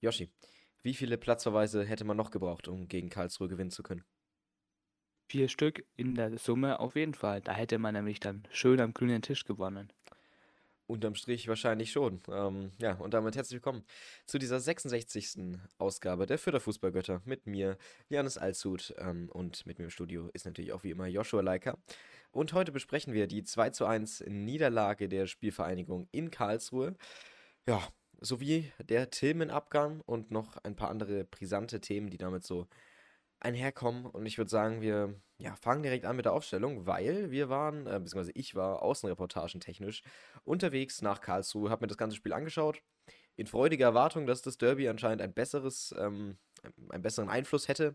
Yoshi, wie viele Platzverweise hätte man noch gebraucht, um gegen Karlsruhe gewinnen zu können? Vier Stück in der Summe auf jeden Fall. Da hätte man nämlich dann schön am grünen Tisch gewonnen. Unterm Strich wahrscheinlich schon. Ähm, ja, und damit herzlich willkommen zu dieser 66. Ausgabe der Förderfußballgötter mit mir, Janis Alshut. Ähm, und mit mir im Studio ist natürlich auch wie immer Joshua Leiker. Und heute besprechen wir die 2 zu 1 Niederlage der Spielvereinigung in Karlsruhe. Ja, sowie der Tilmen-Abgang und noch ein paar andere brisante Themen, die damit so einherkommen. Und ich würde sagen, wir ja, fangen direkt an mit der Aufstellung, weil wir waren, äh, beziehungsweise ich war außenreportagentechnisch unterwegs nach Karlsruhe, habe mir das ganze Spiel angeschaut, in freudiger Erwartung, dass das Derby anscheinend ein besseres, ähm, einen besseren Einfluss hätte.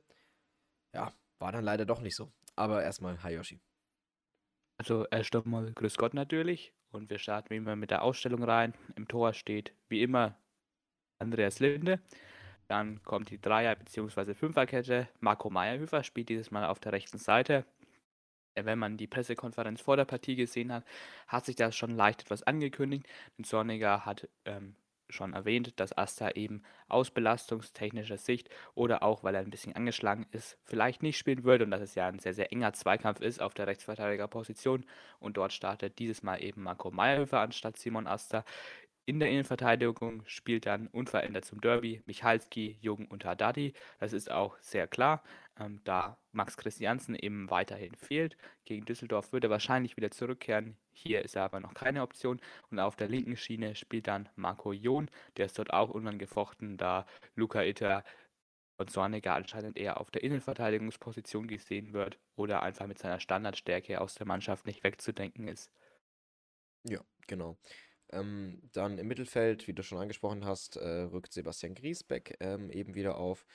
Ja, war dann leider doch nicht so. Aber erstmal Hayoshi. Also erst einmal Grüß Gott natürlich und wir starten wie immer mit der Ausstellung rein. Im Tor steht wie immer Andreas Linde. Dann kommt die Dreier- bzw. Fünferkette. Marco Meyerhöfer spielt dieses Mal auf der rechten Seite. Wenn man die Pressekonferenz vor der Partie gesehen hat, hat sich das schon leicht etwas angekündigt. Denn Zorniger hat ähm, schon erwähnt, dass Asta eben aus belastungstechnischer Sicht oder auch weil er ein bisschen angeschlagen ist, vielleicht nicht spielen würde und dass es ja ein sehr, sehr enger Zweikampf ist auf der Rechtsverteidigerposition und dort startet dieses Mal eben Marco Meyerhöfer anstatt Simon Asta. In der Innenverteidigung spielt dann unverändert zum Derby Michalski, Jung und Haddadi. Das ist auch sehr klar, ähm, da Max Christiansen eben weiterhin fehlt. Gegen Düsseldorf wird er wahrscheinlich wieder zurückkehren. Hier ist er aber noch keine Option. Und auf der linken Schiene spielt dann Marco John. Der ist dort auch unangefochten, da Luca Itter und Zorniger anscheinend eher auf der Innenverteidigungsposition gesehen wird oder einfach mit seiner Standardstärke aus der Mannschaft nicht wegzudenken ist. Ja, genau. Ähm, dann im Mittelfeld, wie du schon angesprochen hast, äh, rückt Sebastian Griesbeck ähm, eben wieder auf,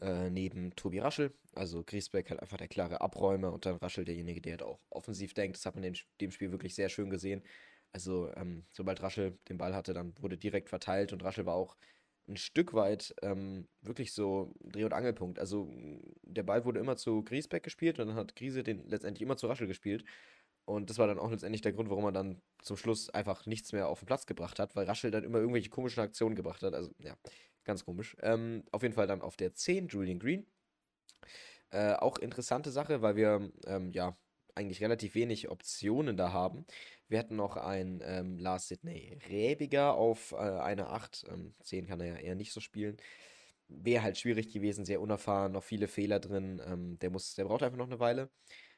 äh, neben Tobi Raschel. Also Griesbeck halt einfach der klare Abräumer und dann Raschel derjenige, der halt auch offensiv denkt. Das hat man in dem Spiel wirklich sehr schön gesehen. Also ähm, sobald Raschel den Ball hatte, dann wurde direkt verteilt und Raschel war auch ein Stück weit ähm, wirklich so Dreh- und Angelpunkt. Also der Ball wurde immer zu Griesbeck gespielt und dann hat Griese den letztendlich immer zu Raschel gespielt. Und das war dann auch letztendlich der Grund, warum man dann zum Schluss einfach nichts mehr auf den Platz gebracht hat, weil Raschel dann immer irgendwelche komischen Aktionen gebracht hat. Also, ja, ganz komisch. Ähm, auf jeden Fall dann auf der 10 Julian Green. Äh, auch interessante Sache, weil wir ähm, ja eigentlich relativ wenig Optionen da haben. Wir hatten noch einen ähm, Lars Sidney Rebiger auf äh, eine 8. Ähm, 10 kann er ja eher nicht so spielen. Wäre halt schwierig gewesen, sehr unerfahren, noch viele Fehler drin. Ähm, der, muss, der braucht einfach noch eine Weile.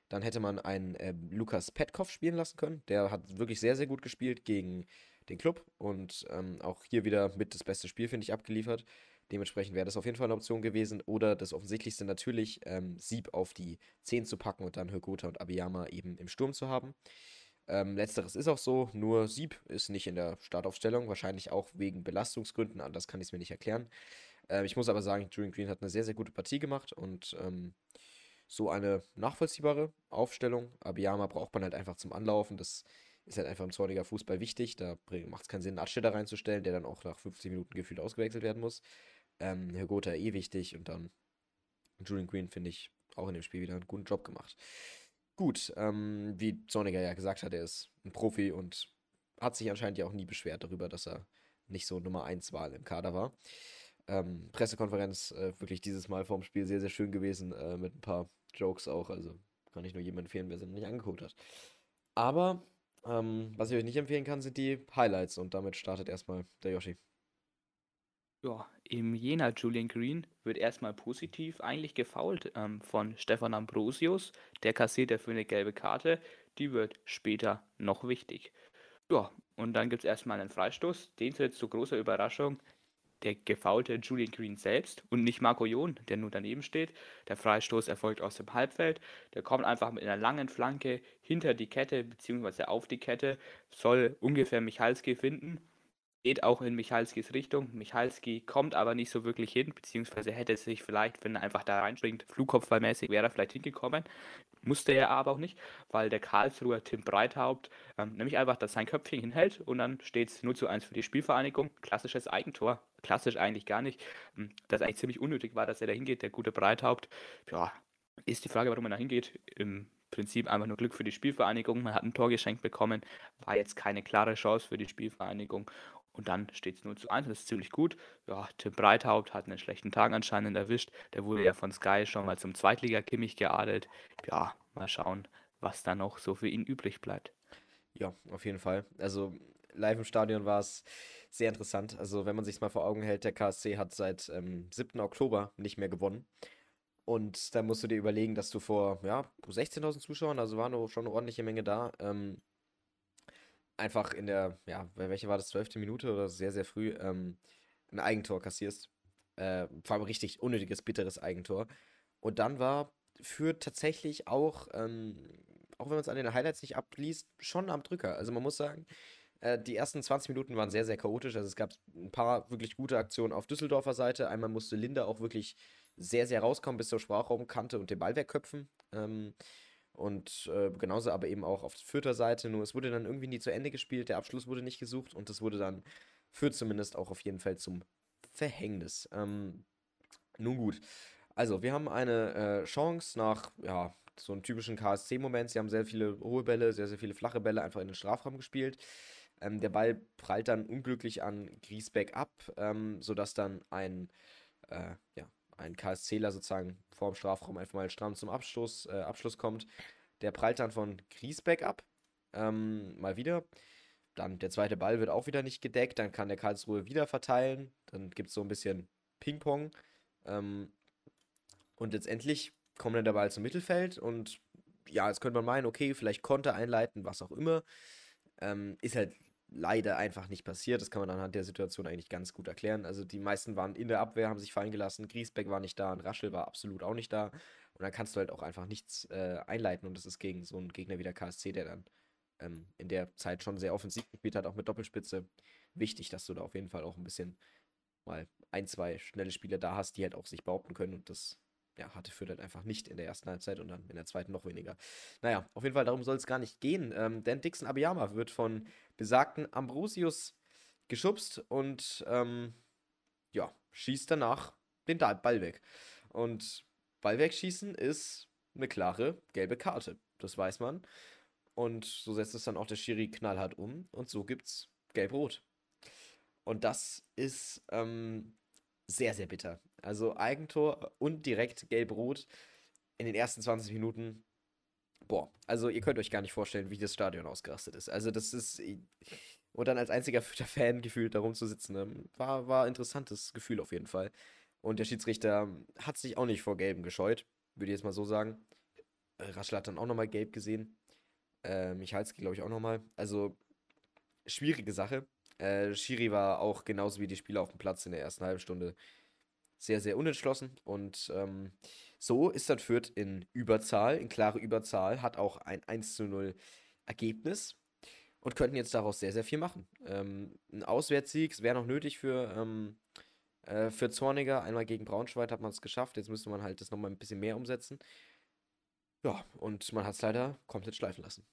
Dann hätte man einen äh, Lukas Petkov spielen lassen können. Der hat wirklich sehr, sehr gut gespielt gegen den Club und ähm, auch hier wieder mit das beste Spiel, finde ich, abgeliefert. Dementsprechend wäre das auf jeden Fall eine Option gewesen. Oder das Offensichtlichste natürlich, ähm, Sieb auf die 10 zu packen und dann Högota und Abiyama eben im Sturm zu haben. Ähm, letzteres ist auch so, nur Sieb ist nicht in der Startaufstellung, wahrscheinlich auch wegen Belastungsgründen, anders kann ich es mir nicht erklären. Äh, ich muss aber sagen, Julian Green hat eine sehr, sehr gute Partie gemacht und ähm, so eine nachvollziehbare Aufstellung. Abiyama braucht man halt einfach zum Anlaufen. Das ist halt einfach im Zorniger Fußball wichtig. Da macht es keinen Sinn, einen Atsteller reinzustellen, der dann auch nach 15 Minuten gefühlt ausgewechselt werden muss. Ähm, Herr Gotha eh wichtig und dann Julian Green finde ich auch in dem Spiel wieder einen guten Job gemacht. Gut, ähm, wie Zorniger ja gesagt hat, er ist ein Profi und hat sich anscheinend ja auch nie beschwert darüber, dass er nicht so Nummer 1 Wahl im Kader war. Ähm, Pressekonferenz äh, wirklich dieses Mal vorm Spiel sehr, sehr schön gewesen, äh, mit ein paar Jokes auch. Also kann ich nur jedem empfehlen, wer sie noch nicht angeguckt hat. Aber ähm, was ich euch nicht empfehlen kann, sind die Highlights und damit startet erstmal der Yoshi. Ja, im Jena Julian Green wird erstmal positiv eigentlich gefault ähm, von Stefan Ambrosius. Der kassiert dafür eine gelbe Karte. Die wird später noch wichtig. Ja, und dann gibt es erstmal einen Freistoß. Den tritt zu großer Überraschung der gefaulte Julian Green selbst und nicht Marco Jon, der nur daneben steht. Der Freistoß erfolgt aus dem Halbfeld. Der kommt einfach mit einer langen Flanke hinter die Kette bzw. auf die Kette, soll ungefähr Michalski finden geht auch in Michalskis Richtung. Michalski kommt aber nicht so wirklich hin, beziehungsweise hätte sich vielleicht, wenn er einfach da reinspringt, flugkopfballmäßig wäre er vielleicht hingekommen. Musste er aber auch nicht, weil der Karlsruher Tim Breithaupt ähm, nämlich einfach das sein Köpfchen hinhält und dann steht es 0 zu 1 für die Spielvereinigung. Klassisches Eigentor. Klassisch eigentlich gar nicht. Ähm, das eigentlich ziemlich unnötig war, dass er da hingeht, der gute Breithaupt. Ja, ist die Frage, warum er da hingeht. Im Prinzip einfach nur Glück für die Spielvereinigung. Man hat ein Tor geschenkt bekommen, war jetzt keine klare Chance für die Spielvereinigung Und dann steht es 0 zu 1, das ist ziemlich gut. Ja, Tim Breithaupt hat einen schlechten Tag anscheinend erwischt. Der wurde ja von Sky schon mal zum Zweitliga-Kimmich geadelt. Ja, mal schauen, was da noch so für ihn übrig bleibt. Ja, auf jeden Fall. Also live im Stadion war es sehr interessant. Also wenn man sich mal vor Augen hält, der KSC hat seit ähm, 7. Oktober nicht mehr gewonnen. Und da musst du dir überlegen, dass du vor ja, 16.000 Zuschauern, also war nur schon eine ordentliche Menge da, ähm, einfach in der, ja, welche war das, 12. Minute oder sehr, sehr früh, ähm, ein Eigentor kassierst. Äh, vor allem richtig unnötiges, bitteres Eigentor. Und dann war für tatsächlich auch, ähm, auch wenn man es an den Highlights nicht abliest, schon am Drücker. Also man muss sagen, äh, die ersten 20 Minuten waren sehr, sehr chaotisch. Also es gab ein paar wirklich gute Aktionen auf Düsseldorfer Seite. Einmal musste Linda auch wirklich sehr, sehr rauskommen bis zur Sprachraumkante und den Ball wegköpfen. Ähm, und äh, genauso aber eben auch auf Fürther Seite. Nur es wurde dann irgendwie nie zu Ende gespielt, der Abschluss wurde nicht gesucht und das wurde dann für zumindest auch auf jeden Fall zum Verhängnis. Ähm, nun gut. Also, wir haben eine äh, Chance nach, ja, so einem typischen KSC-Moment. Sie haben sehr viele hohe Bälle, sehr, sehr viele flache Bälle einfach in den Strafraum gespielt. Ähm, der Ball prallt dann unglücklich an Griesbeck ab, ähm, sodass dann ein, äh, ja, ein KSCler sozusagen vorm Strafraum einfach mal stramm zum Abschluss, äh, Abschluss kommt. Der prallt dann von Griesbeck ab. Ähm, mal wieder. Dann der zweite Ball wird auch wieder nicht gedeckt. Dann kann der Karlsruhe wieder verteilen. Dann gibt es so ein bisschen Ping-Pong. Ähm, und letztendlich kommt dann der Ball zum Mittelfeld. Und ja, jetzt könnte man meinen, okay, vielleicht konnte einleiten, was auch immer. Ähm, ist halt leider einfach nicht passiert. Das kann man anhand der Situation eigentlich ganz gut erklären. Also die meisten waren in der Abwehr, haben sich fallen gelassen. Griesbeck war nicht da und Raschel war absolut auch nicht da. Und dann kannst du halt auch einfach nichts äh, einleiten. Und das ist gegen so einen Gegner wie der KSC, der dann ähm, in der Zeit schon sehr offensiv gespielt hat, auch mit Doppelspitze. Wichtig, dass du da auf jeden Fall auch ein bisschen mal ein, zwei schnelle Spieler da hast, die halt auch sich behaupten können. Und das ja, hatte Fürth halt einfach nicht in der ersten Halbzeit und dann in der zweiten noch weniger. Naja, auf jeden Fall, darum soll es gar nicht gehen, ähm, denn Dixon Abiyama wird von besagten Ambrosius geschubst und ähm, ja, schießt danach den Ball weg. Und Ball wegschießen ist eine klare gelbe Karte, das weiß man. Und so setzt es dann auch der Schiri knallhart um und so gibt's gelb-rot. Und das ist ähm, sehr, sehr bitter. Also Eigentor und direkt gelb-rot in den ersten 20 Minuten. Boah, also ihr könnt euch gar nicht vorstellen, wie das Stadion ausgerastet ist. Also das ist. Und dann als einziger Fan gefühlt da rumzusitzen, ähm, war, ein interessantes Gefühl auf jeden Fall. Und der Schiedsrichter hat sich auch nicht vor Gelben gescheut, würde ich jetzt mal so sagen. Äh, Raschel hat dann auch nochmal gelb gesehen. Äh, Michalski, glaube ich, auch nochmal. Also, schwierige Sache. Äh, Schiri war auch genauso wie die Spieler auf dem Platz in der ersten halben Stunde sehr, sehr unentschlossen. Und ähm, so ist dann Fürth in Überzahl, in klare Überzahl, hat auch ein 1 zu 0 Ergebnis und könnten jetzt daraus sehr, sehr viel machen. Ähm, ein Auswärtssieg wäre noch nötig für, ähm, äh, für Zorniger. Einmal gegen Braunschweig hat man es geschafft. Jetzt müsste man halt das nochmal ein bisschen mehr umsetzen. Ja, und man hat es leider komplett schleifen lassen.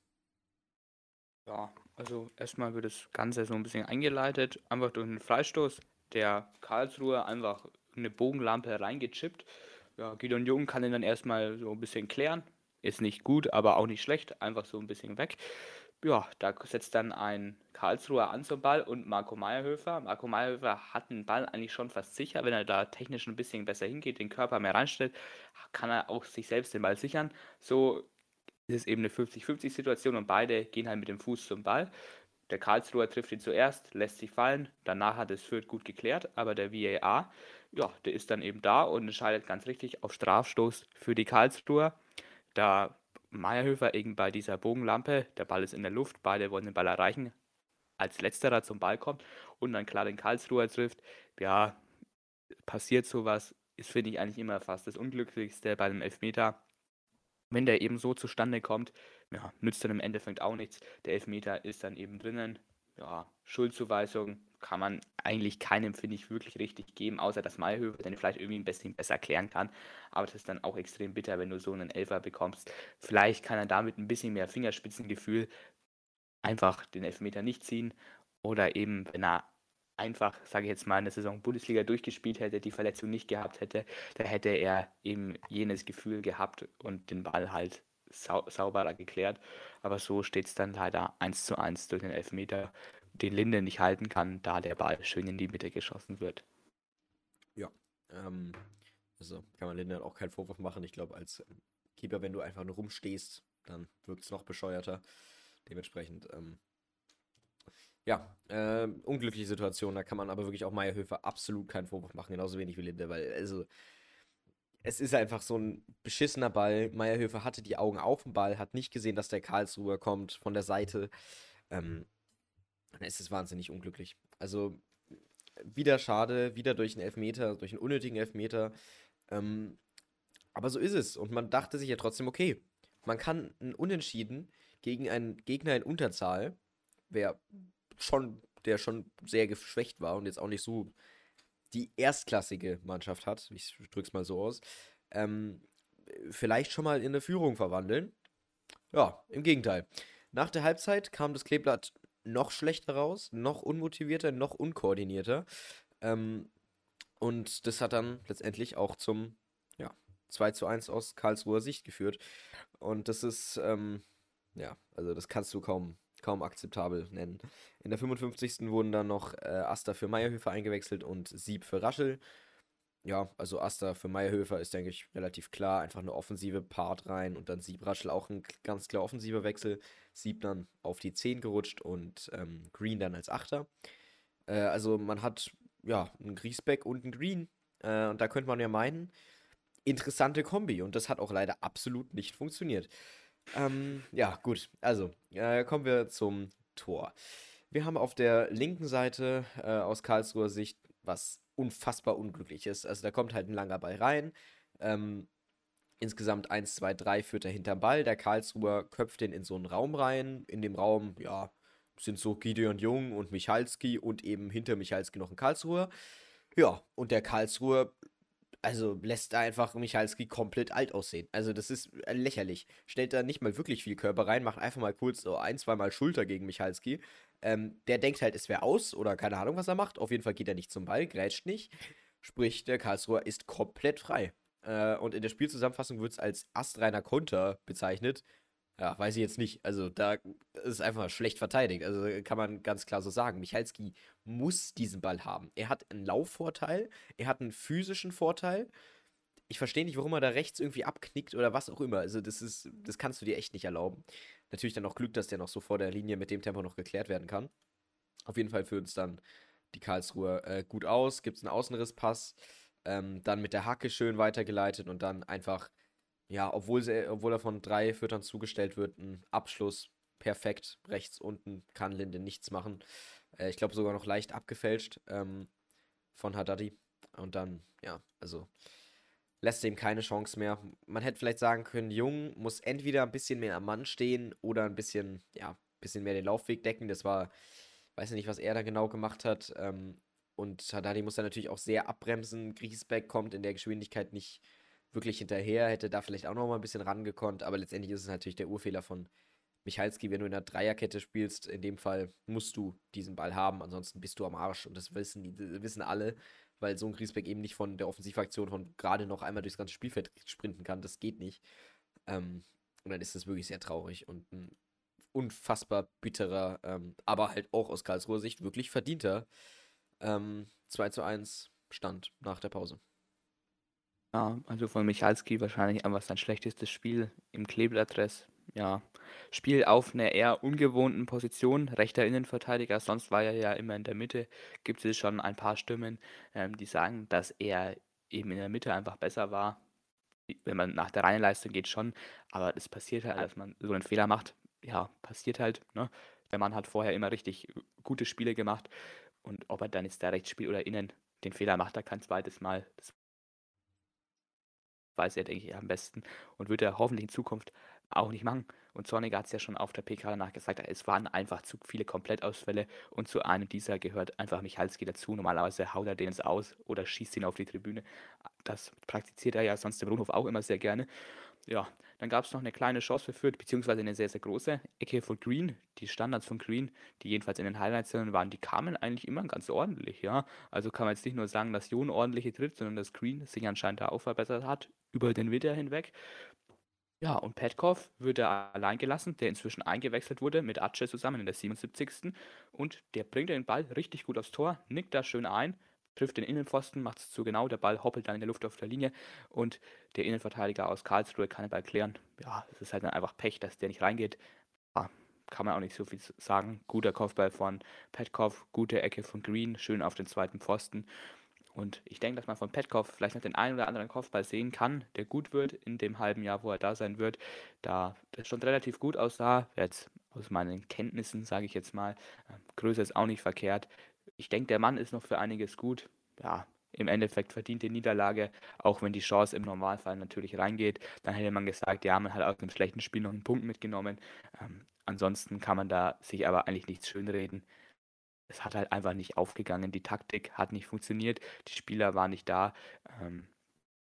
Ja, also erstmal wird das Ganze so ein bisschen eingeleitet, einfach durch einen Freistoß, der Karlsruhe einfach eine Bogenlampe reingechippt. Ja, Gideon Jung kann ihn dann erstmal so ein bisschen klären. Ist nicht gut, aber auch nicht schlecht. Einfach so ein bisschen weg. Ja, da setzt dann ein Karlsruher an zum Ball und Marco Meyerhöfer. Marco Meyerhöfer hat den Ball eigentlich schon fast sicher. Wenn er da technisch ein bisschen besser hingeht, den Körper mehr reinstellt, kann er auch sich selbst den Ball sichern. So ist es eben eine 50-50-Situation und beide gehen halt mit dem Fuß zum Ball. Der Karlsruher trifft ihn zuerst, lässt sich fallen. Danach hat es Fürth gut geklärt, aber der VAR, ja, der ist dann eben da und entscheidet ganz richtig auf Strafstoß für die Karlsruher. Da Meyerhöfer eben bei dieser Bogenlampe, der Ball ist in der Luft, beide wollen den Ball erreichen, als letzterer zum Ball kommt und dann klar den Karlsruher trifft. Ja, passiert sowas, ist, finde ich, eigentlich immer fast das Unglücklichste bei einem Elfmeter. Wenn der eben so zustande kommt, ja, nützt dann im Endeffekt auch nichts. Der Elfmeter ist dann eben drinnen. Ja, Schuldzuweisung kann man eigentlich keinem, finde ich, wirklich richtig geben, außer dass Mayhöfer den vielleicht irgendwie ein bisschen besser erklären kann. Aber das ist dann auch extrem bitter, wenn du so einen Elfer bekommst. Vielleicht kann er damit ein bisschen mehr Fingerspitzengefühl einfach den Elfmeter nicht ziehen. Oder eben, wenn er einfach, sage ich jetzt mal, eine Saison Bundesliga durchgespielt hätte, die Verletzung nicht gehabt hätte, da hätte er eben jenes Gefühl gehabt und den Ball halt sau sauberer geklärt. Aber so steht es dann leider 1 zu 1 durch den Elfmeter. Den Linde nicht halten kann, da der Ball schön in die Mitte geschossen wird. Ja, ähm, also kann man Linde auch keinen Vorwurf machen. Ich glaube, als Keeper, wenn du einfach nur rumstehst, dann wirkt es noch bescheuerter. Dementsprechend, ähm, ja, äh, unglückliche Situation. Da kann man aber wirklich auch Meierhöfer absolut keinen Vorwurf machen, genauso wenig wie Linde, weil, also, es ist einfach so ein beschissener Ball. Meierhöfer hatte die Augen auf dem Ball, hat nicht gesehen, dass der Karlsruher kommt von der Seite. Ähm, es ist wahnsinnig unglücklich. Also, wieder schade, wieder durch einen Elfmeter, durch einen unnötigen Elfmeter. Ähm, aber so ist es. Und man dachte sich ja trotzdem, okay, man kann ein Unentschieden gegen einen Gegner in Unterzahl, wer schon, der schon sehr geschwächt war und jetzt auch nicht so die erstklassige Mannschaft hat, ich drück's mal so aus, ähm, vielleicht schon mal in eine Führung verwandeln. Ja, im Gegenteil. Nach der Halbzeit kam das Kleeblatt noch schlechter raus, noch unmotivierter, noch unkoordinierter. Ähm, und das hat dann letztendlich auch zum ja, 2 zu 1 aus Karlsruher Sicht geführt. Und das ist, ähm, ja, also das kannst du kaum, kaum akzeptabel nennen. In der 55. wurden dann noch äh, Asta für Meierhöfer eingewechselt und Sieb für Raschel. Ja, also Asta für Meierhöfer ist, denke ich, relativ klar. Einfach eine offensive Part rein und dann Sieb Raschel auch ein ganz klar offensiver Wechsel. Sieb dann auf die 10 gerutscht und ähm, Green dann als Achter. Äh, also man hat ja einen Griesbeck und einen Green. Äh, und da könnte man ja meinen, interessante Kombi. Und das hat auch leider absolut nicht funktioniert. Ähm, ja, gut. Also, äh, kommen wir zum Tor. Wir haben auf der linken Seite äh, aus Karlsruher Sicht was unfassbar unglücklich ist. Also da kommt halt ein langer Ball rein. Ähm, insgesamt 1, 2, 3 führt er hinterm Ball. Der Karlsruher köpft den in so einen Raum rein. In dem Raum, ja, sind so Gideon Jung und Michalski und eben hinter Michalski noch ein Karlsruher. Ja, und der Karlsruher also lässt da einfach Michalski komplett alt aussehen. Also das ist äh, lächerlich. Stellt da nicht mal wirklich viel Körper rein, macht einfach mal kurz so ein, zweimal Schulter gegen Michalski. Ähm, der denkt halt, es wäre aus oder keine Ahnung, was er macht. Auf jeden Fall geht er nicht zum Ball, grätscht nicht. Sprich, der Karlsruher ist komplett frei. Äh, und in der Spielzusammenfassung wird es als astreiner Konter bezeichnet. Ja, weiß ich jetzt nicht. Also da ist einfach schlecht verteidigt. Also kann man ganz klar so sagen. Michalski muss diesen Ball haben. Er hat einen Laufvorteil, er hat einen physischen Vorteil. Ich verstehe nicht, warum er da rechts irgendwie abknickt oder was auch immer. Also das ist, das kannst du dir echt nicht erlauben. Natürlich dann auch Glück, dass der noch so vor der Linie mit dem Tempo noch geklärt werden kann. Auf jeden Fall führt es dann die Karlsruhe äh, gut aus. Gibt es einen Außenrisspass. Ähm, dann mit der Hacke schön weitergeleitet und dann einfach ja, obwohl, sie, obwohl er von drei Füttern zugestellt wird, ein Abschluss perfekt. Rechts unten kann Linde nichts machen. Äh, ich glaube sogar noch leicht abgefälscht ähm, von Haddadi. Und dann, ja, also lässt ihm keine Chance mehr. Man hätte vielleicht sagen können, Jung muss entweder ein bisschen mehr am Mann stehen oder ein bisschen, ja, ein bisschen mehr den Laufweg decken. Das war, weiß nicht, was er da genau gemacht hat. Ähm, und Haddadi muss dann natürlich auch sehr abbremsen. Griesbeck kommt in der Geschwindigkeit nicht wirklich hinterher, hätte da vielleicht auch noch mal ein bisschen rangekonnt, aber letztendlich ist es natürlich der Urfehler von Michalski, wenn du in einer Dreierkette spielst, in dem Fall musst du diesen Ball haben, ansonsten bist du am Arsch und das wissen, die, das wissen alle, weil so ein Griesbeck eben nicht von der Offensivaktion von gerade noch einmal durchs ganze Spielfeld sprinten kann, das geht nicht. Ähm, und dann ist das wirklich sehr traurig und ein unfassbar bitterer, ähm, aber halt auch aus Karlsruher Sicht wirklich verdienter ähm, 2 zu 1 Stand nach der Pause. Ja, also von Michalski wahrscheinlich einfach sein schlechtestes Spiel im Kleeblattdress. Ja, Spiel auf einer eher ungewohnten Position, rechter Innenverteidiger, sonst war er ja immer in der Mitte. Gibt es schon ein paar Stimmen, ähm, die sagen, dass er eben in der Mitte einfach besser war. Wenn man nach der reinen Leistung geht, schon, aber es passiert halt, dass man so einen Fehler macht. Ja, passiert halt. Ne? Der Mann hat vorher immer richtig gute Spiele gemacht und ob er dann jetzt da rechts spielt oder innen den Fehler macht, er kein zweites Mal. Das weiß er, denke ich, am besten und wird er hoffentlich in Zukunft auch nicht machen. Und Zorniger hat es ja schon auf der PK danach gesagt, es waren einfach zu viele Komplettausfälle und zu einem dieser gehört einfach Michalski dazu. Normalerweise haut er den ins Aus oder schießt ihn auf die Tribüne. Das praktiziert er ja sonst im Rundhof auch immer sehr gerne. Ja, dann gab es noch eine kleine Chance für Fürth, beziehungsweise eine sehr, sehr große Ecke von Green. Die Standards von Green, die jedenfalls in den Highlights waren, die kamen eigentlich immer ganz ordentlich, ja. Also kann man jetzt nicht nur sagen, dass Jon ordentliche tritt, sondern dass Green sich anscheinend da auch verbessert hat, über den Winter hinweg. Ja, und Petkov wird er allein gelassen, der inzwischen eingewechselt wurde mit Ace zusammen in der 77. Und der bringt den Ball richtig gut aufs Tor, nickt da schön ein, trifft den Innenpfosten, macht es zu genau, der Ball hoppelt dann in der Luft auf der Linie und der Innenverteidiger aus Karlsruhe kann den Ball klären. Ja, es ist halt dann einfach Pech, dass der nicht reingeht. Ja, kann man auch nicht so viel sagen. Guter Kopfball von Petkov, gute Ecke von Green, schön auf den zweiten Pfosten. Und ich denke, dass man von Petkov vielleicht noch den einen oder anderen Kopfball sehen kann, der gut wird in dem halben Jahr, wo er da sein wird. Da das schon relativ gut aussah, jetzt aus meinen Kenntnissen, sage ich jetzt mal, äh, Größe ist auch nicht verkehrt. Ich denke, der Mann ist noch für einiges gut. Ja, im Endeffekt verdient die Niederlage, auch wenn die Chance im Normalfall natürlich reingeht. Dann hätte man gesagt, ja, man hat aus einem schlechten Spiel noch einen Punkt mitgenommen. Ähm, ansonsten kann man da sich aber eigentlich nichts schönreden es hat halt einfach nicht aufgegangen. Die Taktik hat nicht funktioniert, die Spieler waren nicht da. Ähm,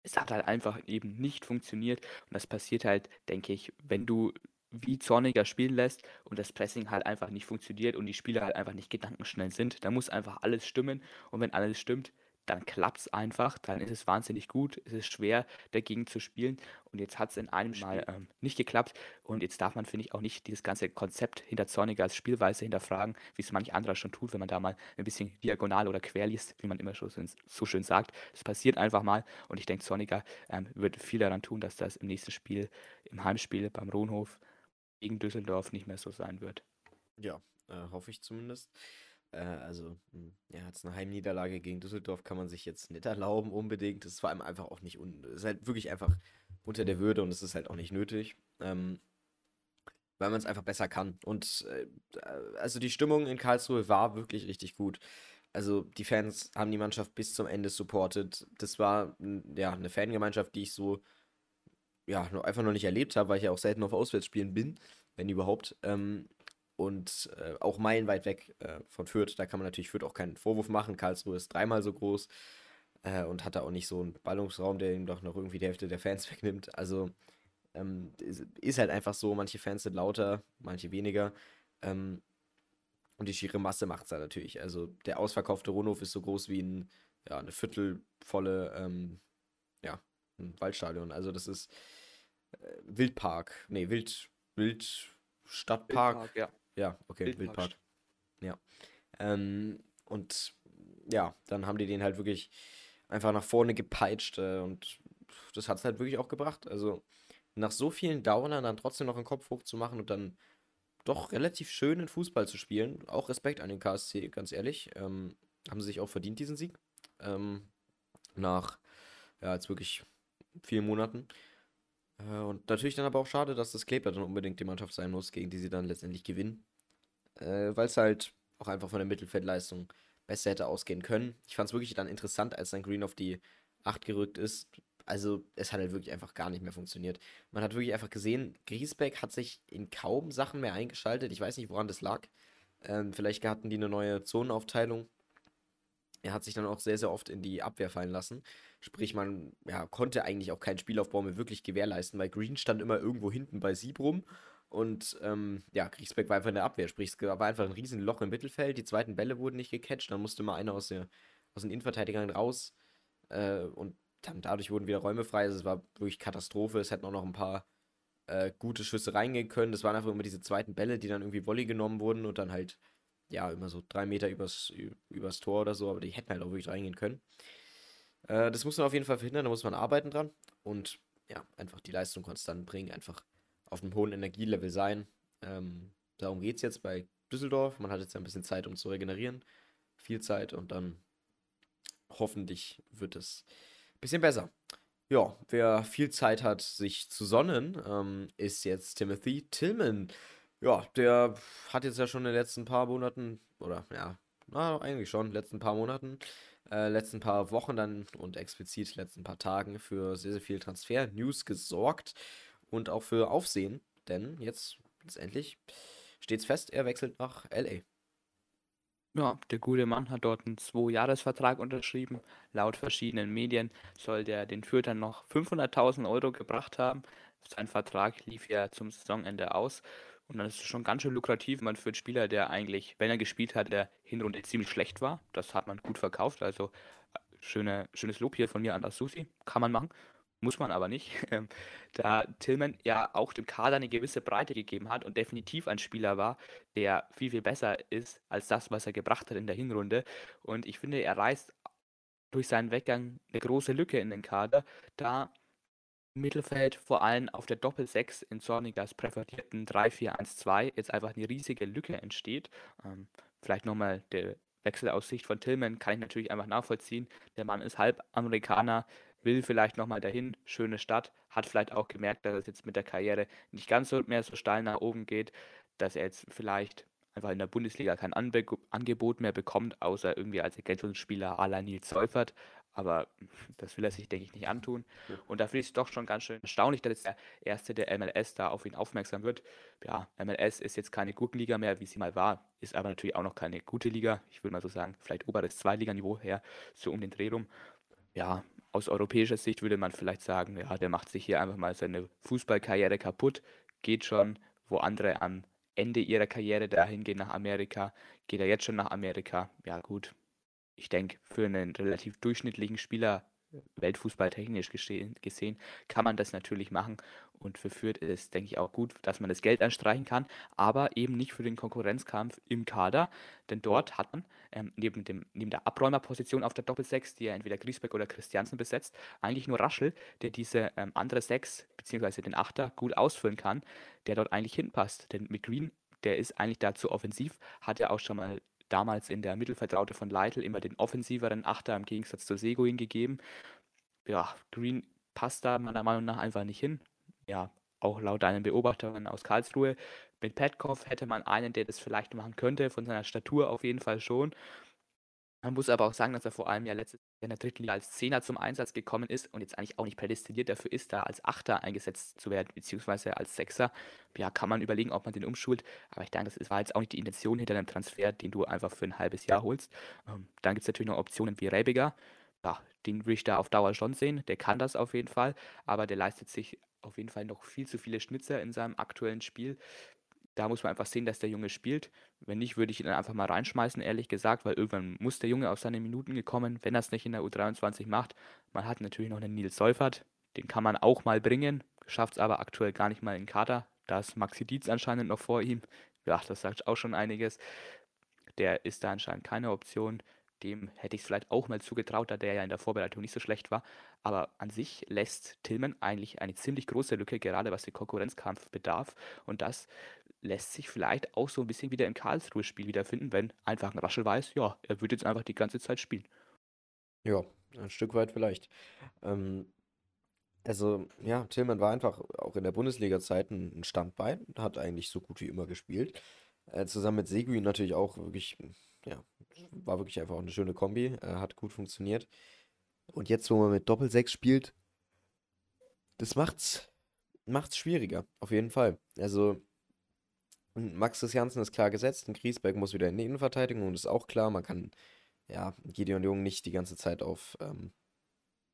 es hat halt einfach eben nicht funktioniert. Und das passiert halt, denke ich, wenn du wie Zorniger spielen lässt und das Pressing halt einfach nicht funktioniert und die Spieler halt einfach nicht gedankenschnell sind. Da muss einfach alles stimmen. Und wenn alles stimmt, dann klappt es einfach, dann ist es wahnsinnig gut, es ist schwer dagegen zu spielen und jetzt hat es in einem Mal ähm, nicht geklappt und jetzt darf man, finde ich, auch nicht dieses ganze Konzept hinter Zorniger als Spielweise hinterfragen, wie es manch anderer schon tut, wenn man da mal ein bisschen diagonal oder quer liest, wie man immer schon so schön sagt. Das passiert einfach mal und ich denke, Zorniger ähm, wird viel daran tun, dass das im nächsten Spiel, im Heimspiel beim Rohnhof gegen Düsseldorf nicht mehr so sein wird. Ja, äh, hoffe ich zumindest. Äh, also, hm, ja, jetzt eine Heimniederlage gegen Düsseldorf kann man sich jetzt nicht erlauben unbedingt. Das ist vor allem einfach auch nicht, un ist halt wirklich einfach unter der Würde und es ist halt auch nicht nötig. Ähm, weil man es einfach besser kann. Und äh, also die Stimmung in Karlsruhe war wirklich richtig gut. Also die Fans haben die Mannschaft bis zum Ende supportet. Das war ja eine Fangemeinschaft, die ich so ja einfach noch nicht erlebt habe, weil ich ja auch selten auf Auswärtsspielen bin, wenn überhaupt. Ähm, und äh, auch meilenweit weg äh, von Fürth. Da kann man natürlich Fürth auch keinen Vorwurf machen. Karlsruhe ist dreimal so groß äh, und hat da auch nicht so einen Ballungsraum, der ihm doch noch irgendwie die Hälfte der Fans wegnimmt. Also ähm, ist halt einfach so, manche Fans sind lauter, manche weniger. Ähm, und die schiere Masse macht es da natürlich. Also der ausverkaufte Rundhof ist so groß wie ein, ja, eine viertelvolle, ähm, ja, ein Waldstadion. Also das ist äh, Wildpark, nee, Wild, Wild, Stadtpark. Wildpark, ja. Ja, okay, Wildpark. Wildpark. Ja. Ähm, und ja, dann haben die den halt wirklich einfach nach vorne gepeitscht äh, und das hat es halt wirklich auch gebracht. Also nach so vielen Downern dann trotzdem noch einen Kopf hoch zu machen und dann doch relativ schönen Fußball zu spielen. Auch Respekt an den KSC, ganz ehrlich. Ähm, haben sie sich auch verdient, diesen Sieg. Ähm, nach, ja, jetzt wirklich vielen Monaten. Äh, und natürlich dann aber auch schade, dass das Kleber dann unbedingt die Mannschaft sein muss, gegen die sie dann letztendlich gewinnen. Äh, Weil es halt auch einfach von der Mittelfeldleistung besser hätte ausgehen können. Ich fand es wirklich dann interessant, als dann Green auf die 8 gerückt ist. Also, es hat halt wirklich einfach gar nicht mehr funktioniert. Man hat wirklich einfach gesehen, Griesbeck hat sich in kaum Sachen mehr eingeschaltet. Ich weiß nicht, woran das lag. Ähm, vielleicht hatten die eine neue Zonenaufteilung. Er hat sich dann auch sehr, sehr oft in die Abwehr fallen lassen. Sprich, man ja, konnte eigentlich auch keinen Spielaufbau mehr wirklich gewährleisten, weil Green stand immer irgendwo hinten bei Sieb rum und ähm, ja, Griesbeck war einfach in der Abwehr. Sprich, es war einfach ein riesen Loch im Mittelfeld. Die zweiten Bälle wurden nicht gecatcht. Dann musste mal einer aus, der, aus den Innenverteidigern raus. Äh, und dann dadurch wurden wieder Räume frei. Also es war wirklich Katastrophe. Es hätten auch noch ein paar äh, gute Schüsse reingehen können. Das waren einfach immer diese zweiten Bälle, die dann irgendwie Volley genommen wurden und dann halt, ja, immer so drei Meter übers, übers Tor oder so. Aber die hätten halt auch wirklich reingehen können. Äh, das muss man auf jeden Fall verhindern, da muss man arbeiten dran und ja, einfach die Leistung konstant bringen, einfach auf einem hohen Energielevel sein. Ähm, darum geht es jetzt bei Düsseldorf. Man hat jetzt ein bisschen Zeit, um zu regenerieren. Viel Zeit und dann hoffentlich wird es ein bisschen besser. Ja, wer viel Zeit hat, sich zu sonnen, ähm, ist jetzt Timothy Tillman. Ja, der hat jetzt ja schon in den letzten paar Monaten, oder ja, na, eigentlich schon, letzten paar Monaten äh, letzten paar Wochen dann und explizit letzten paar Tagen für sehr, sehr viel Transfer-News gesorgt und auch für Aufsehen, denn jetzt letztendlich steht es fest, er wechselt nach LA. Ja, der gute Mann hat dort einen Zwei-Jahres-Vertrag unterschrieben. Laut verschiedenen Medien soll der den Fürtern noch 500.000 Euro gebracht haben. Sein Vertrag lief ja zum Saisonende aus. Und dann ist es schon ganz schön lukrativ, man für einen Spieler, der eigentlich, wenn er gespielt hat, der Hinrunde ziemlich schlecht war. Das hat man gut verkauft. Also äh, schöne, schönes Lob hier von mir an das Susi. Kann man machen. muss man aber nicht, ähm, da Tillman ja auch dem Kader eine gewisse Breite gegeben hat und definitiv ein Spieler war, der viel, viel besser ist als das, was er gebracht hat in der Hinrunde. Und ich finde, er reißt durch seinen Weggang eine große Lücke in den Kader, da Mittelfeld vor allem auf der Doppel-6 in Zornigas präferierten 3-4-1-2 jetzt einfach eine riesige Lücke entsteht. Ähm, vielleicht nochmal der Wechsel aus Sicht von Tillman kann ich natürlich einfach nachvollziehen. Der Mann ist halb Amerikaner, will vielleicht nochmal dahin, schöne Stadt, hat vielleicht auch gemerkt, dass es jetzt mit der Karriere nicht ganz so mehr so steil nach oben geht, dass er jetzt vielleicht einfach in der Bundesliga kein Anbe Angebot mehr bekommt, außer irgendwie als Ergänzungsspieler la Nils Seufert. Aber das will er sich, denke ich, nicht antun. Und da finde ich es doch schon ganz schön erstaunlich, dass jetzt der Erste der MLS da auf ihn aufmerksam wird. Ja, MLS ist jetzt keine Gurkenliga mehr, wie sie mal war, ist aber natürlich auch noch keine gute Liga. Ich würde mal so sagen, vielleicht oberes Zweitliganiveau her, so um den Dreh rum. Ja, aus europäischer Sicht würde man vielleicht sagen, ja, der macht sich hier einfach mal seine Fußballkarriere kaputt, geht schon, wo andere am Ende ihrer Karriere dahin gehen nach Amerika, geht er jetzt schon nach Amerika. Ja, gut. Ich denke, für einen relativ durchschnittlichen Spieler weltfußballtechnisch gesehen, kann man das natürlich machen. Und für Fürth ist, denke ich, auch gut, dass man das Geld anstreichen kann, aber eben nicht für den Konkurrenzkampf im Kader. Denn dort hat man ähm, neben, dem, neben der Abräumerposition auf der Doppelsechs, die ja entweder Griesbeck oder Christiansen besetzt, eigentlich nur Raschel, der diese ähm, andere Sechs bzw. den Achter gut ausfüllen kann, der dort eigentlich hinpasst. Denn McGreen, der ist eigentlich dazu offensiv, hat ja auch schon mal damals in der Mittelvertraute von Leitl immer den offensiveren Achter im Gegensatz zu Seguin gegeben. Ja, Green passt da meiner Meinung nach einfach nicht hin. Ja, auch laut deinen Beobachtungen aus Karlsruhe. Mit Petkoff hätte man einen, der das vielleicht machen könnte, von seiner Statur auf jeden Fall schon. Man muss aber auch sagen, dass er vor allem ja letztes Jahr in der dritten Liga als Zehner zum Einsatz gekommen ist und jetzt eigentlich auch nicht prädestiniert dafür ist, da als Achter eingesetzt zu werden, beziehungsweise als Sechser. Ja, kann man überlegen, ob man den umschult, aber ich denke, das war jetzt auch nicht die Intention hinter einem Transfer, den du einfach für ein halbes Jahr holst. Ähm, dann gibt es natürlich noch Optionen wie Rebiger. Ja, den würde ich da auf Dauer schon sehen. Der kann das auf jeden Fall, aber der leistet sich auf jeden Fall noch viel zu viele Schnitzer in seinem aktuellen Spiel. Da muss man einfach sehen, dass der Junge spielt. Wenn nicht, würde ich ihn einfach mal reinschmeißen, ehrlich gesagt, weil irgendwann muss der Junge auf seine Minuten gekommen, wenn er es nicht in der U23 macht. Man hat natürlich noch einen Nils Seufert, den kann man auch mal bringen, schafft es aber aktuell gar nicht mal in Kader. Da ist Maxi Dietz anscheinend noch vor ihm. Ja, das sagt auch schon einiges. Der ist da anscheinend keine Option. Dem hätte ich es vielleicht auch mal zugetraut, da der ja in der Vorbereitung nicht so schlecht war. Aber an sich lässt Tillman eigentlich eine ziemlich große Lücke, gerade was den Konkurrenzkampf bedarf. Und das lässt sich vielleicht auch so ein bisschen wieder im Karlsruhe-Spiel wiederfinden, wenn einfach ein Raschel weiß, ja, er wird jetzt einfach die ganze Zeit spielen. Ja, ein Stück weit vielleicht. Ähm, also, ja, Tillmann war einfach auch in der Bundesliga-Zeit ein Standbein, hat eigentlich so gut wie immer gespielt. Äh, zusammen mit Seguin natürlich auch wirklich, ja, war wirklich einfach auch eine schöne Kombi, äh, hat gut funktioniert. Und jetzt, wo man mit Doppel-6 spielt, das macht's, macht's schwieriger, auf jeden Fall. Also, Max Christiansen ist klar gesetzt, ein Griesbeck muss wieder in die Innenverteidigung und ist auch klar, man kann ja Gideon Jung nicht die ganze Zeit auf, ähm,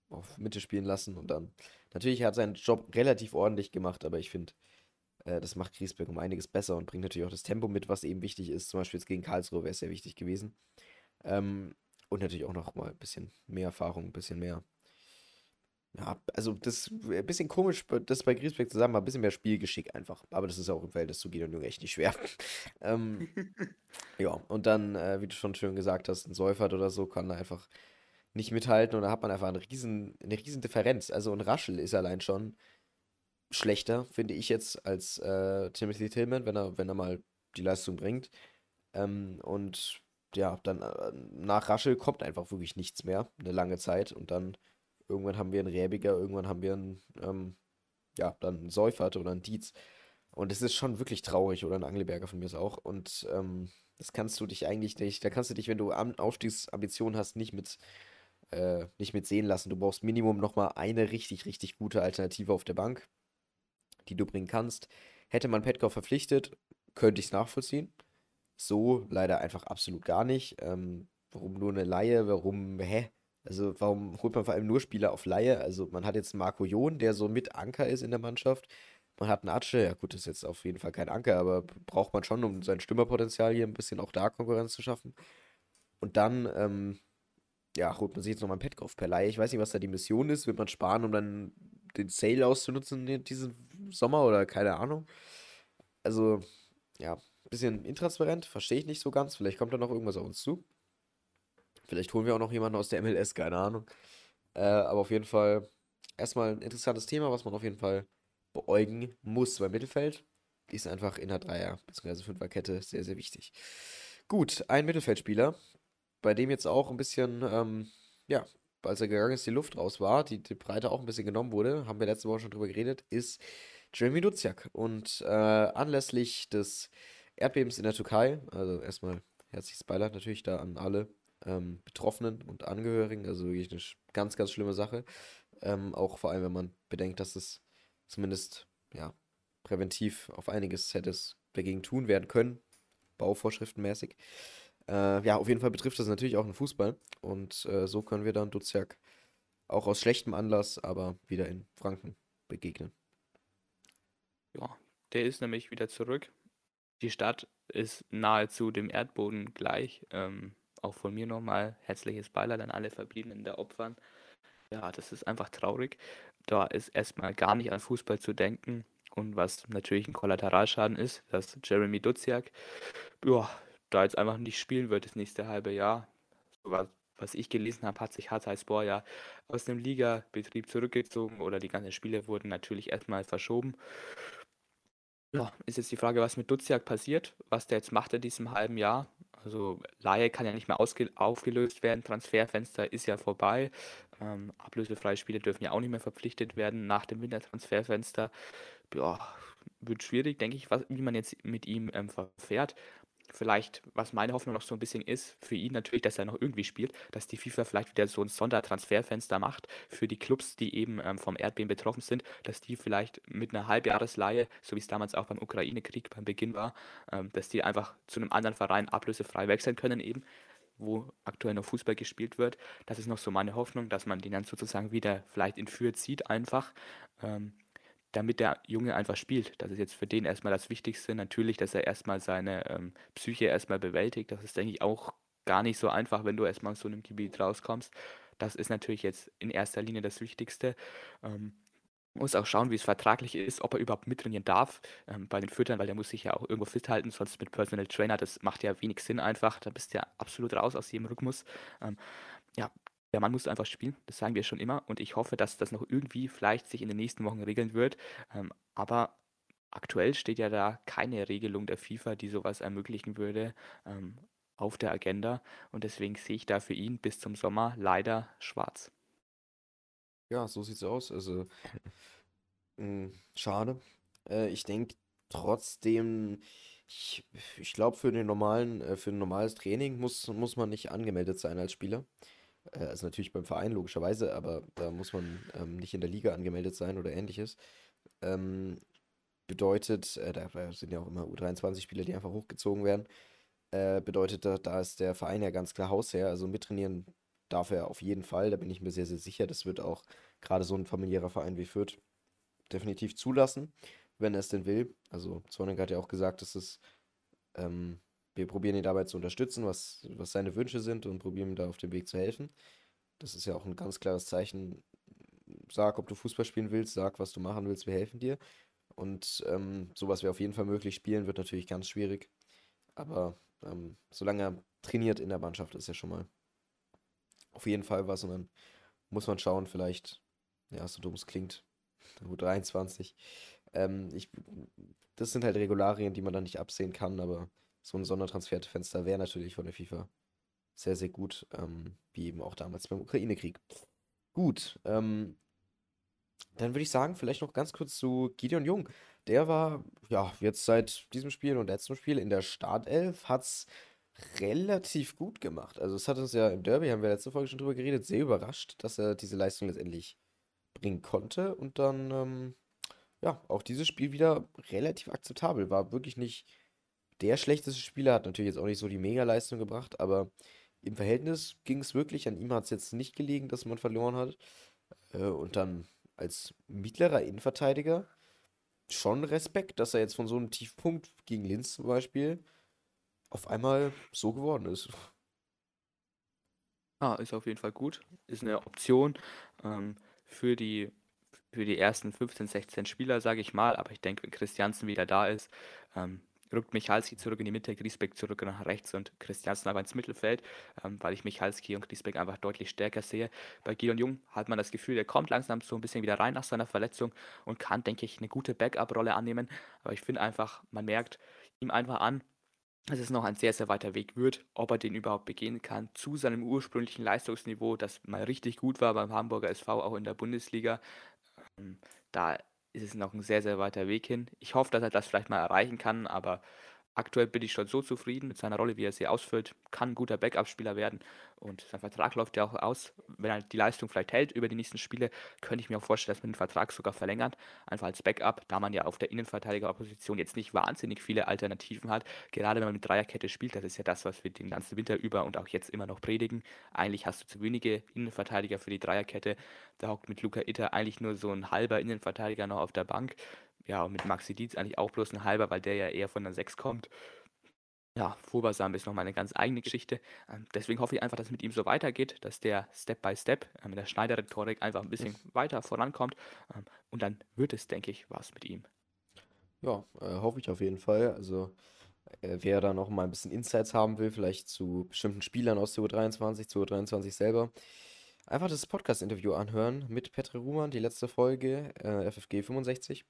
auf Mitte spielen lassen und dann natürlich hat seinen Job relativ ordentlich gemacht, aber ich finde, äh, das macht Griesbeck um einiges besser und bringt natürlich auch das Tempo mit, was eben wichtig ist. Zum Beispiel jetzt gegen Karlsruhe wäre es sehr wichtig gewesen. Ähm, und natürlich auch noch mal ein bisschen mehr Erfahrung, ein bisschen mehr ja, also das ist ein bisschen komisch, das bei Griesbeck zusammen war ein bisschen mehr Spielgeschick einfach. Aber das ist auch im Verhältnis zu Gideon Jung echt nicht schwer. ähm, ja, und dann, äh, wie du schon schön gesagt hast, ein Säufert oder so kann da einfach nicht mithalten und da hat man einfach eine riesen, eine riesen Differenz. Also ein Raschel ist allein schon schlechter, finde ich jetzt, als äh, Timothy Tillman, wenn er, wenn er mal die Leistung bringt. Ähm, und ja, dann äh, nach Raschel kommt einfach wirklich nichts mehr, eine lange Zeit und dann Irgendwann haben wir einen Räbiger, irgendwann haben wir einen, ähm, ja, dann einen Seufert oder einen Dietz. Und es ist schon wirklich traurig, oder ein Angleberger von mir ist auch. Und ähm, das kannst du dich eigentlich nicht, da kannst du dich, wenn du Aufstiegsambitionen hast, nicht mit, äh, nicht mit sehen lassen. Du brauchst Minimum nochmal eine richtig, richtig gute Alternative auf der Bank, die du bringen kannst. Hätte man Petkov verpflichtet, könnte ich es nachvollziehen. So leider einfach absolut gar nicht. Ähm, warum nur eine Laie? Warum, hä? Also warum holt man vor allem nur Spieler auf Laie? Also man hat jetzt Marco Jon, der so mit Anker ist in der Mannschaft. Man hat einen Atsche, ja gut, ist jetzt auf jeden Fall kein Anker, aber braucht man schon, um sein Stümmerpotenzial hier ein bisschen auch da Konkurrenz zu schaffen. Und dann, ähm, ja, holt man sich jetzt nochmal einen Petkoff per Laie. Ich weiß nicht, was da die Mission ist. Wird man sparen, um dann den Sale auszunutzen diesen Sommer oder keine Ahnung. Also, ja, ein bisschen intransparent, verstehe ich nicht so ganz. Vielleicht kommt da noch irgendwas auf uns zu. Vielleicht holen wir auch noch jemanden aus der MLS, keine Ahnung. Äh, aber auf jeden Fall erstmal ein interessantes Thema, was man auf jeden Fall beäugen muss beim Mittelfeld. Ist einfach in der Dreier- bzw. Fünferkette sehr, sehr wichtig. Gut, ein Mittelfeldspieler, bei dem jetzt auch ein bisschen, ähm, ja, als er gegangen ist, die Luft raus war, die, die Breite auch ein bisschen genommen wurde, haben wir letzte Woche schon drüber geredet, ist Jeremy Duziak. Und äh, anlässlich des Erdbebens in der Türkei, also erstmal herzliches Beileid natürlich da an alle ähm, Betroffenen und Angehörigen, also wirklich eine ganz, ganz schlimme Sache. Ähm, auch vor allem, wenn man bedenkt, dass es zumindest ja, präventiv auf einiges hätte es dagegen tun werden können, bauvorschriftenmäßig. Äh, ja, auf jeden Fall betrifft das natürlich auch den Fußball. Und äh, so können wir dann Duziak auch aus schlechtem Anlass, aber wieder in Franken begegnen. Ja, der ist nämlich wieder zurück. Die Stadt ist nahezu dem Erdboden gleich. Ähm, auch von mir nochmal herzliches Beileid an alle Verbliebenen der Opfern. Ja, das ist einfach traurig. Da ist erstmal gar nicht an Fußball zu denken. Und was natürlich ein Kollateralschaden ist, dass Jeremy Duziak ja, da jetzt einfach nicht spielen wird das nächste halbe Jahr. Was, was ich gelesen habe, hat sich Hatayspor ja aus dem Ligabetrieb zurückgezogen oder die ganzen Spiele wurden natürlich erstmal verschoben. Ja, ist jetzt die Frage, was mit Duziak passiert, was der jetzt macht in diesem halben Jahr. Also Laie kann ja nicht mehr aufgelöst werden, Transferfenster ist ja vorbei. Ähm, ablösefreie Spiele dürfen ja auch nicht mehr verpflichtet werden nach dem Wintertransferfenster. Ja, wird schwierig, denke ich, was, wie man jetzt mit ihm ähm, verfährt vielleicht, was meine Hoffnung noch so ein bisschen ist, für ihn natürlich, dass er noch irgendwie spielt, dass die FIFA vielleicht wieder so ein Sondertransferfenster macht für die Clubs, die eben ähm, vom Erdbeben betroffen sind, dass die vielleicht mit einer Halbjahresleihe, so wie es damals auch beim Ukraine-Krieg beim Beginn war, ähm, dass die einfach zu einem anderen Verein ablösefrei wechseln können eben wo aktuell noch Fußball gespielt wird. Das ist noch so meine Hoffnung, dass man den dann sozusagen wieder vielleicht in Fürth zieht einfach. Ähm, damit der Junge einfach spielt. Das ist jetzt für den erstmal das Wichtigste. Natürlich, dass er erstmal seine ähm, Psyche erstmal bewältigt. Das ist, denke ich, auch gar nicht so einfach, wenn du erstmal aus so einem Gebiet rauskommst. Das ist natürlich jetzt in erster Linie das Wichtigste. Ähm, muss auch schauen, wie es vertraglich ist, ob er überhaupt mittrainieren darf ähm, bei den Füttern, weil der muss sich ja auch irgendwo fit halten, sonst mit Personal Trainer, das macht ja wenig Sinn einfach. Da bist du ja absolut raus aus jedem Rhythmus. Ähm, ja, der Mann muss einfach spielen, das sagen wir schon immer. Und ich hoffe, dass das noch irgendwie vielleicht sich in den nächsten Wochen regeln wird. Ähm, aber aktuell steht ja da keine Regelung der FIFA, die sowas ermöglichen würde, ähm, auf der Agenda. Und deswegen sehe ich da für ihn bis zum Sommer leider schwarz. Ja, so sieht es aus. Also, mh, mm, schade. Äh, ich denke trotzdem, ich, ich glaube, für den normalen, äh, für ein normales Training muss, muss man nicht angemeldet sein als Spieler. Äh, also natürlich beim Verein logischerweise, aber da muss man ähm, nicht in der Liga angemeldet sein oder ähnliches. Ähm, bedeutet, äh, da sind ja auch immer U23-Spieler, die einfach hochgezogen werden. Äh, bedeutet, da, da ist der Verein ja ganz klar Hausherr. Also mittrainieren darf er auf jeden Fall. Da bin ich mir sehr, sehr sicher. Das wird auch gerade so ein familiärer Verein wie Fürth definitiv zulassen, wenn er es denn will. Also Zornig hat ja auch gesagt, dass es ähm, wir probieren ihn dabei zu unterstützen, was, was seine Wünsche sind und probieren ihm da auf dem Weg zu helfen. Das ist ja auch ein ganz klares Zeichen. Sag, ob du Fußball spielen willst, sag, was du machen willst, wir helfen dir. Und ähm, sowas wäre auf jeden Fall möglich. Spielen wird natürlich ganz schwierig. Aber ähm, solange er trainiert in der Mannschaft, ist ja schon mal auf jeden Fall was. Und dann muss man schauen, vielleicht, ja, so dumm es klingt, U23. Ähm, ich, das sind halt Regularien, die man dann nicht absehen kann, aber so ein Sondertransferfenster wäre natürlich von der FIFA sehr, sehr gut, ähm, wie eben auch damals beim Ukraine-Krieg. Gut, ähm, dann würde ich sagen, vielleicht noch ganz kurz zu Gideon Jung. Der war, ja, jetzt seit diesem Spiel und letztem Spiel in der Startelf, hat es relativ gut gemacht. Also es hat uns ja im Derby, haben wir letzte Folge schon drüber geredet, sehr überrascht, dass er diese Leistung letztendlich bringen konnte. Und dann, ähm, ja, auch dieses Spiel wieder relativ akzeptabel. War wirklich nicht der schlechteste Spieler, hat natürlich jetzt auch nicht so die Mega-Leistung gebracht, aber im Verhältnis ging es wirklich. An ihm hat es jetzt nicht gelegen, dass man verloren hat. Äh, und dann als mittlerer Innenverteidiger schon Respekt, dass er jetzt von so einem Tiefpunkt gegen Linz zum Beispiel auf einmal so geworden ist. Ah, ist auf jeden Fall gut. Ist eine Option ähm, für die für die ersten 15, 16 Spieler, sage ich mal. Aber ich denke, wenn Christiansen wieder da ist, ähm, rückt Michalski zurück in die Mitte, Griesbeck zurück nach rechts und Christiansen aber ins Mittelfeld, ähm, weil ich Michalski und Griesbeck einfach deutlich stärker sehe. Bei Gideon Jung hat man das Gefühl, er kommt langsam so ein bisschen wieder rein nach seiner Verletzung und kann, denke ich, eine gute Backup-Rolle annehmen. Aber ich finde einfach, man merkt ihm einfach an, dass es noch ein sehr, sehr weiter Weg wird, ob er den überhaupt begehen kann, zu seinem ursprünglichen Leistungsniveau, das mal richtig gut war beim Hamburger SV, auch in der Bundesliga. Ähm, da ist es noch ein sehr, sehr weiter Weg hin. Ich hoffe, dass er das vielleicht mal erreichen kann, aber aktuell bin ich schon so zufrieden mit seiner Rolle, wie er sie ausfüllt. Kann ein guter Backup-Spieler werden und sein Vertrag läuft ja auch aus. Wenn er die Leistung vielleicht hält über die nächsten Spiele, könnte ich mir auch vorstellen, dass man den Vertrag sogar verlängert. Einfach als Backup, da man ja auf der Innenverteidigerposition jetzt nicht wahnsinnig viele Alternativen hat. Gerade wenn man mit Dreierkette spielt, das ist ja das, was wir den ganzen Winter über und auch jetzt immer noch predigen. Eigentlich hast du zu wenige Innenverteidiger für die Dreierkette. Da hockt mit Luca Itter eigentlich nur so ein halber Innenverteidiger noch auf der Bank. Ja, und mit Maxi Dietz eigentlich auch bloß ein halber, weil der ja eher von der 6 kommt. Ja, Fulbersam ist nochmal eine ganz eigene Geschichte. Ähm, deswegen hoffe ich einfach, dass es mit ihm so weitergeht, dass der Step by Step mit der Schneider-Rhetorik einfach ein bisschen weiter vorankommt. Ähm, und dann wird es, denke ich, was mit ihm. Ja, äh, hoffe ich auf jeden Fall. Also, äh, wer da noch mal ein bisschen Insights haben will, vielleicht zu bestimmten Spielern aus der U23, zu U23 selber, einfach das Podcast-Interview anhören mit Petre Ruhmann, die letzte Folge, äh, FFG 65.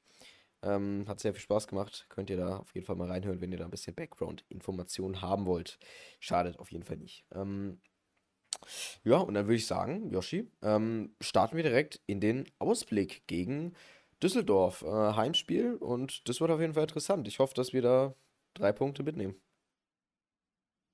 Ähm, hat sehr viel Spaß gemacht. Könnt ihr da auf jeden Fall mal reinhören, wenn ihr da ein bisschen Background-Informationen haben wollt. Schadet auf jeden Fall nicht. Ähm, ja, und dann würde ich sagen, Yoshi, ähm, starten wir direkt in den Ausblick gegen Düsseldorf. Äh, Heimspiel und das wird auf jeden Fall interessant. Ich hoffe, dass wir da drei Punkte mitnehmen.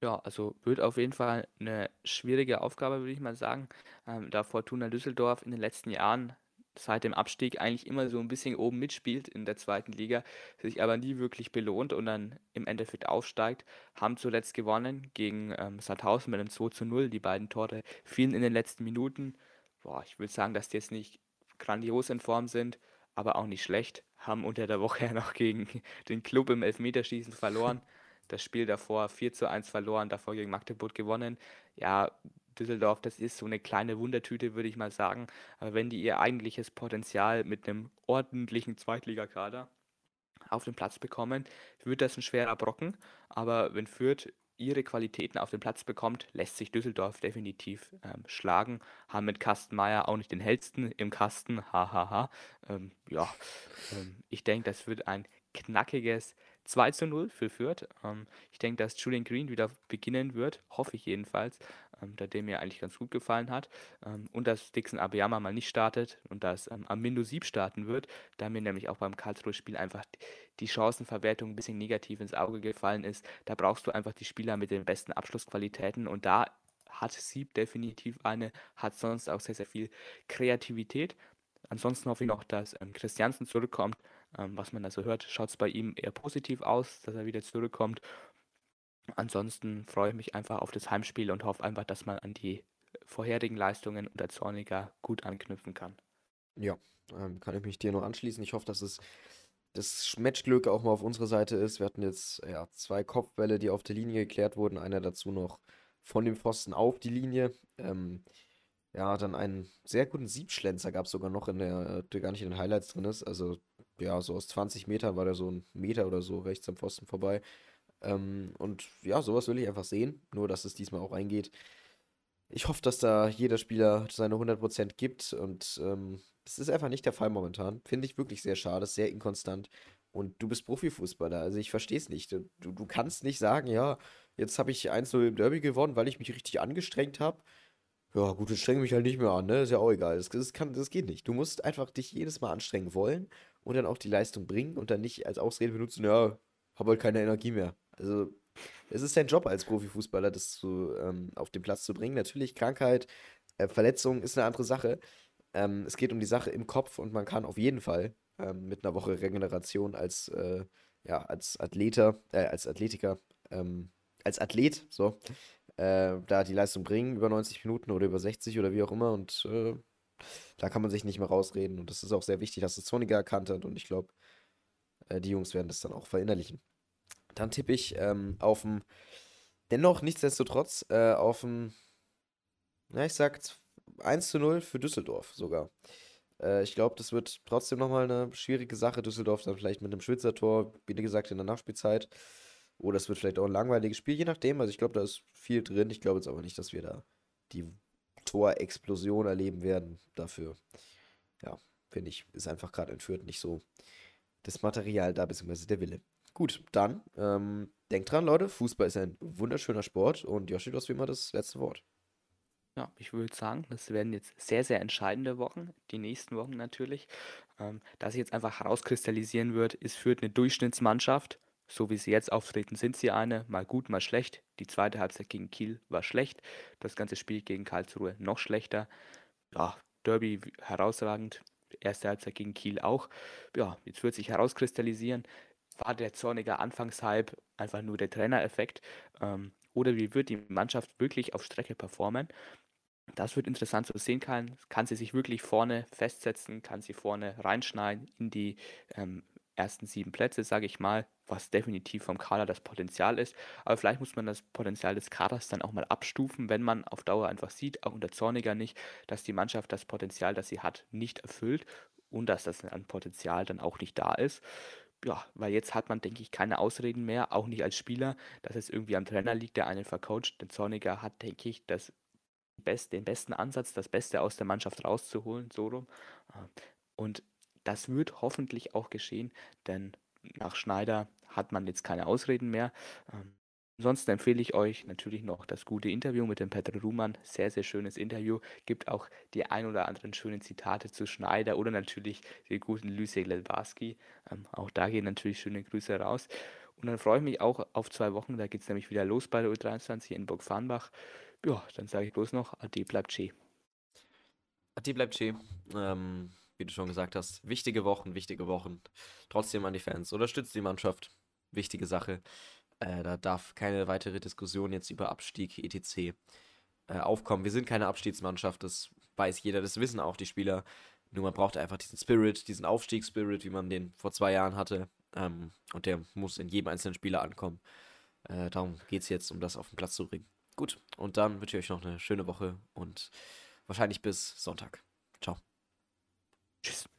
Ja, also wird auf jeden Fall eine schwierige Aufgabe, würde ich mal sagen. Ähm, da Fortuna Düsseldorf in den letzten Jahren seit dem Abstieg eigentlich immer so ein bisschen oben mitspielt in der zweiten Liga, sich aber nie wirklich belohnt und dann im Endeffekt aufsteigt, haben zuletzt gewonnen gegen ähm, Sandhausen mit einem 2 zu 0. Die beiden Tore fielen in den letzten Minuten. Boah, ich würde sagen, dass die jetzt nicht grandios in Form sind, aber auch nicht schlecht. Haben unter der Woche noch gegen den Club im Elfmeterschießen verloren. Das Spiel davor 4 zu 1 verloren, davor gegen Magdeburg gewonnen. Ja, Düsseldorf, das ist so eine kleine Wundertüte, würde ich mal sagen. Aber wenn die ihr eigentliches Potenzial mit einem ordentlichen Zweitligakader auf den Platz bekommen, wird das ein schwerer Brocken. Aber wenn Fürth ihre Qualitäten auf den Platz bekommt, lässt sich Düsseldorf definitiv ähm, schlagen. Haben mit Kastenmeier auch nicht den hellsten im Kasten, hahaha. Ähm, ja, ähm, ich denke, das wird ein knackiges 2 zu 0 für Fürth. Ähm, ich denke, dass Julian Green wieder beginnen wird, hoffe ich jedenfalls ähm, da der mir eigentlich ganz gut gefallen hat. Ähm, und dass Dixon Abiyama mal nicht startet und dass ähm, Amindo Sieb starten wird, da mir nämlich auch beim Karlsruhe-Spiel einfach die Chancenverwertung ein bisschen negativ ins Auge gefallen ist. Da brauchst du einfach die Spieler mit den besten Abschlussqualitäten und da hat Sieb definitiv eine, hat sonst auch sehr, sehr viel Kreativität. Ansonsten hoffe ich noch, dass ähm, Christiansen zurückkommt. Ähm, was man da so hört, schaut es bei ihm eher positiv aus, dass er wieder zurückkommt. Ansonsten freue ich mich einfach auf das Heimspiel und hoffe einfach, dass man an die vorherigen Leistungen unter Zorniger gut anknüpfen kann. Ja, ähm, kann ich mich dir noch anschließen. Ich hoffe, dass es das Matchglück auch mal auf unserer Seite ist. Wir hatten jetzt ja, zwei Kopfbälle, die auf der Linie geklärt wurden. Einer dazu noch von dem Pfosten auf die Linie. Ähm, ja, dann einen sehr guten Siebschlenzer gab es sogar noch in der, der gar nicht in den Highlights drin ist. Also, ja, so aus 20 Metern war der so ein Meter oder so rechts am Pfosten vorbei. Ähm, und ja, sowas will ich einfach sehen. Nur, dass es diesmal auch eingeht. Ich hoffe, dass da jeder Spieler seine 100% gibt. Und ähm, ist einfach nicht der Fall momentan. Finde ich wirklich sehr schade, sehr inkonstant. Und du bist Profifußballer. Also ich verstehe es nicht. Du, du kannst nicht sagen, ja, jetzt habe ich 1-0 im Derby gewonnen, weil ich mich richtig angestrengt habe. Ja, gut, jetzt strenge mich halt nicht mehr an, ne? Ist ja auch egal. Das, das, kann, das geht nicht. Du musst einfach dich jedes Mal anstrengen wollen und dann auch die Leistung bringen und dann nicht als Ausrede benutzen, ja, habe halt keine Energie mehr. Also, es ist dein Job als Profifußballer, das zu, ähm, auf den Platz zu bringen. Natürlich, Krankheit, äh, Verletzung ist eine andere Sache. Ähm, es geht um die Sache im Kopf und man kann auf jeden Fall ähm, mit einer Woche Regeneration als, äh, ja, als Athleter, äh, als Athletiker, ähm, als Athlet, so, äh, da die Leistung bringen über 90 Minuten oder über 60 oder wie auch immer und äh, da kann man sich nicht mehr rausreden und das ist auch sehr wichtig, dass es Zoniger erkannt hat und ich glaube, äh, die Jungs werden das dann auch verinnerlichen. Dann tippe ich ähm, auf dem, dennoch nichtsdestotrotz, äh, auf dem, na, ich sag 1 zu 0 für Düsseldorf sogar. Äh, ich glaube, das wird trotzdem nochmal eine schwierige Sache. Düsseldorf dann vielleicht mit einem Schwitzertor, wie gesagt, in der Nachspielzeit. Oder es wird vielleicht auch ein langweiliges Spiel, je nachdem. Also ich glaube, da ist viel drin. Ich glaube jetzt aber nicht, dass wir da die Torexplosion erleben werden. Dafür, ja, finde ich, ist einfach gerade entführt nicht so das Material da, beziehungsweise der Wille. Gut, dann ähm, denkt dran, Leute, Fußball ist ein wunderschöner Sport und Joshi, du hast wie immer das letzte Wort. Ja, ich würde sagen, das werden jetzt sehr, sehr entscheidende Wochen, die nächsten Wochen natürlich. Ähm, dass sich jetzt einfach herauskristallisieren wird, ist Fürth eine Durchschnittsmannschaft. So wie sie jetzt auftreten, sind sie eine, mal gut, mal schlecht. Die zweite Halbzeit gegen Kiel war schlecht. Das ganze Spiel gegen Karlsruhe noch schlechter. Ja, Derby herausragend. Erste Halbzeit gegen Kiel auch. Ja, jetzt wird sich herauskristallisieren, war der zornige Anfangshype einfach nur der Trainereffekt? Ähm, oder wie wird die Mannschaft wirklich auf Strecke performen? Das wird interessant zu sehen kann. Kann sie sich wirklich vorne festsetzen? Kann sie vorne reinschneiden in die ähm, ersten sieben Plätze, sage ich mal, was definitiv vom Kader das Potenzial ist. Aber vielleicht muss man das Potenzial des Kaders dann auch mal abstufen, wenn man auf Dauer einfach sieht, auch unter Zorniger nicht, dass die Mannschaft das Potenzial, das sie hat, nicht erfüllt und dass das an Potenzial dann auch nicht da ist. Ja, weil jetzt hat man, denke ich, keine Ausreden mehr, auch nicht als Spieler, dass es irgendwie am Trainer liegt, der einen vercoacht. Denn Zorniger hat, denke ich, das Best, den besten Ansatz, das Beste aus der Mannschaft rauszuholen, so rum. Und das wird hoffentlich auch geschehen, denn nach Schneider hat man jetzt keine Ausreden mehr. Ähm, ansonsten empfehle ich euch natürlich noch das gute Interview mit dem Petr Ruhmann. Sehr, sehr schönes Interview. Gibt auch die ein oder anderen schönen Zitate zu Schneider oder natürlich den guten Lysek Lelbarski. Ähm, auch da gehen natürlich schöne Grüße raus. Und dann freue ich mich auch auf zwei Wochen. Da geht es nämlich wieder los bei der U23 in Burg-Farnbach. Ja, dann sage ich bloß noch, Ade bleibt Che. Ade bleibt Che. Ähm, wie du schon gesagt hast, wichtige Wochen, wichtige Wochen. Trotzdem an die Fans. Unterstützt die Mannschaft. Wichtige Sache. Äh, da darf keine weitere Diskussion jetzt über Abstieg etc. Äh, aufkommen. Wir sind keine Abstiegsmannschaft, das weiß jeder, das wissen auch die Spieler. Nur man braucht einfach diesen Spirit, diesen Aufstiegsspirit, wie man den vor zwei Jahren hatte. Ähm, und der muss in jedem einzelnen Spieler ankommen. Äh, darum geht es jetzt, um das auf den Platz zu bringen. Gut, und dann wünsche ich euch noch eine schöne Woche und wahrscheinlich bis Sonntag. Tschüss.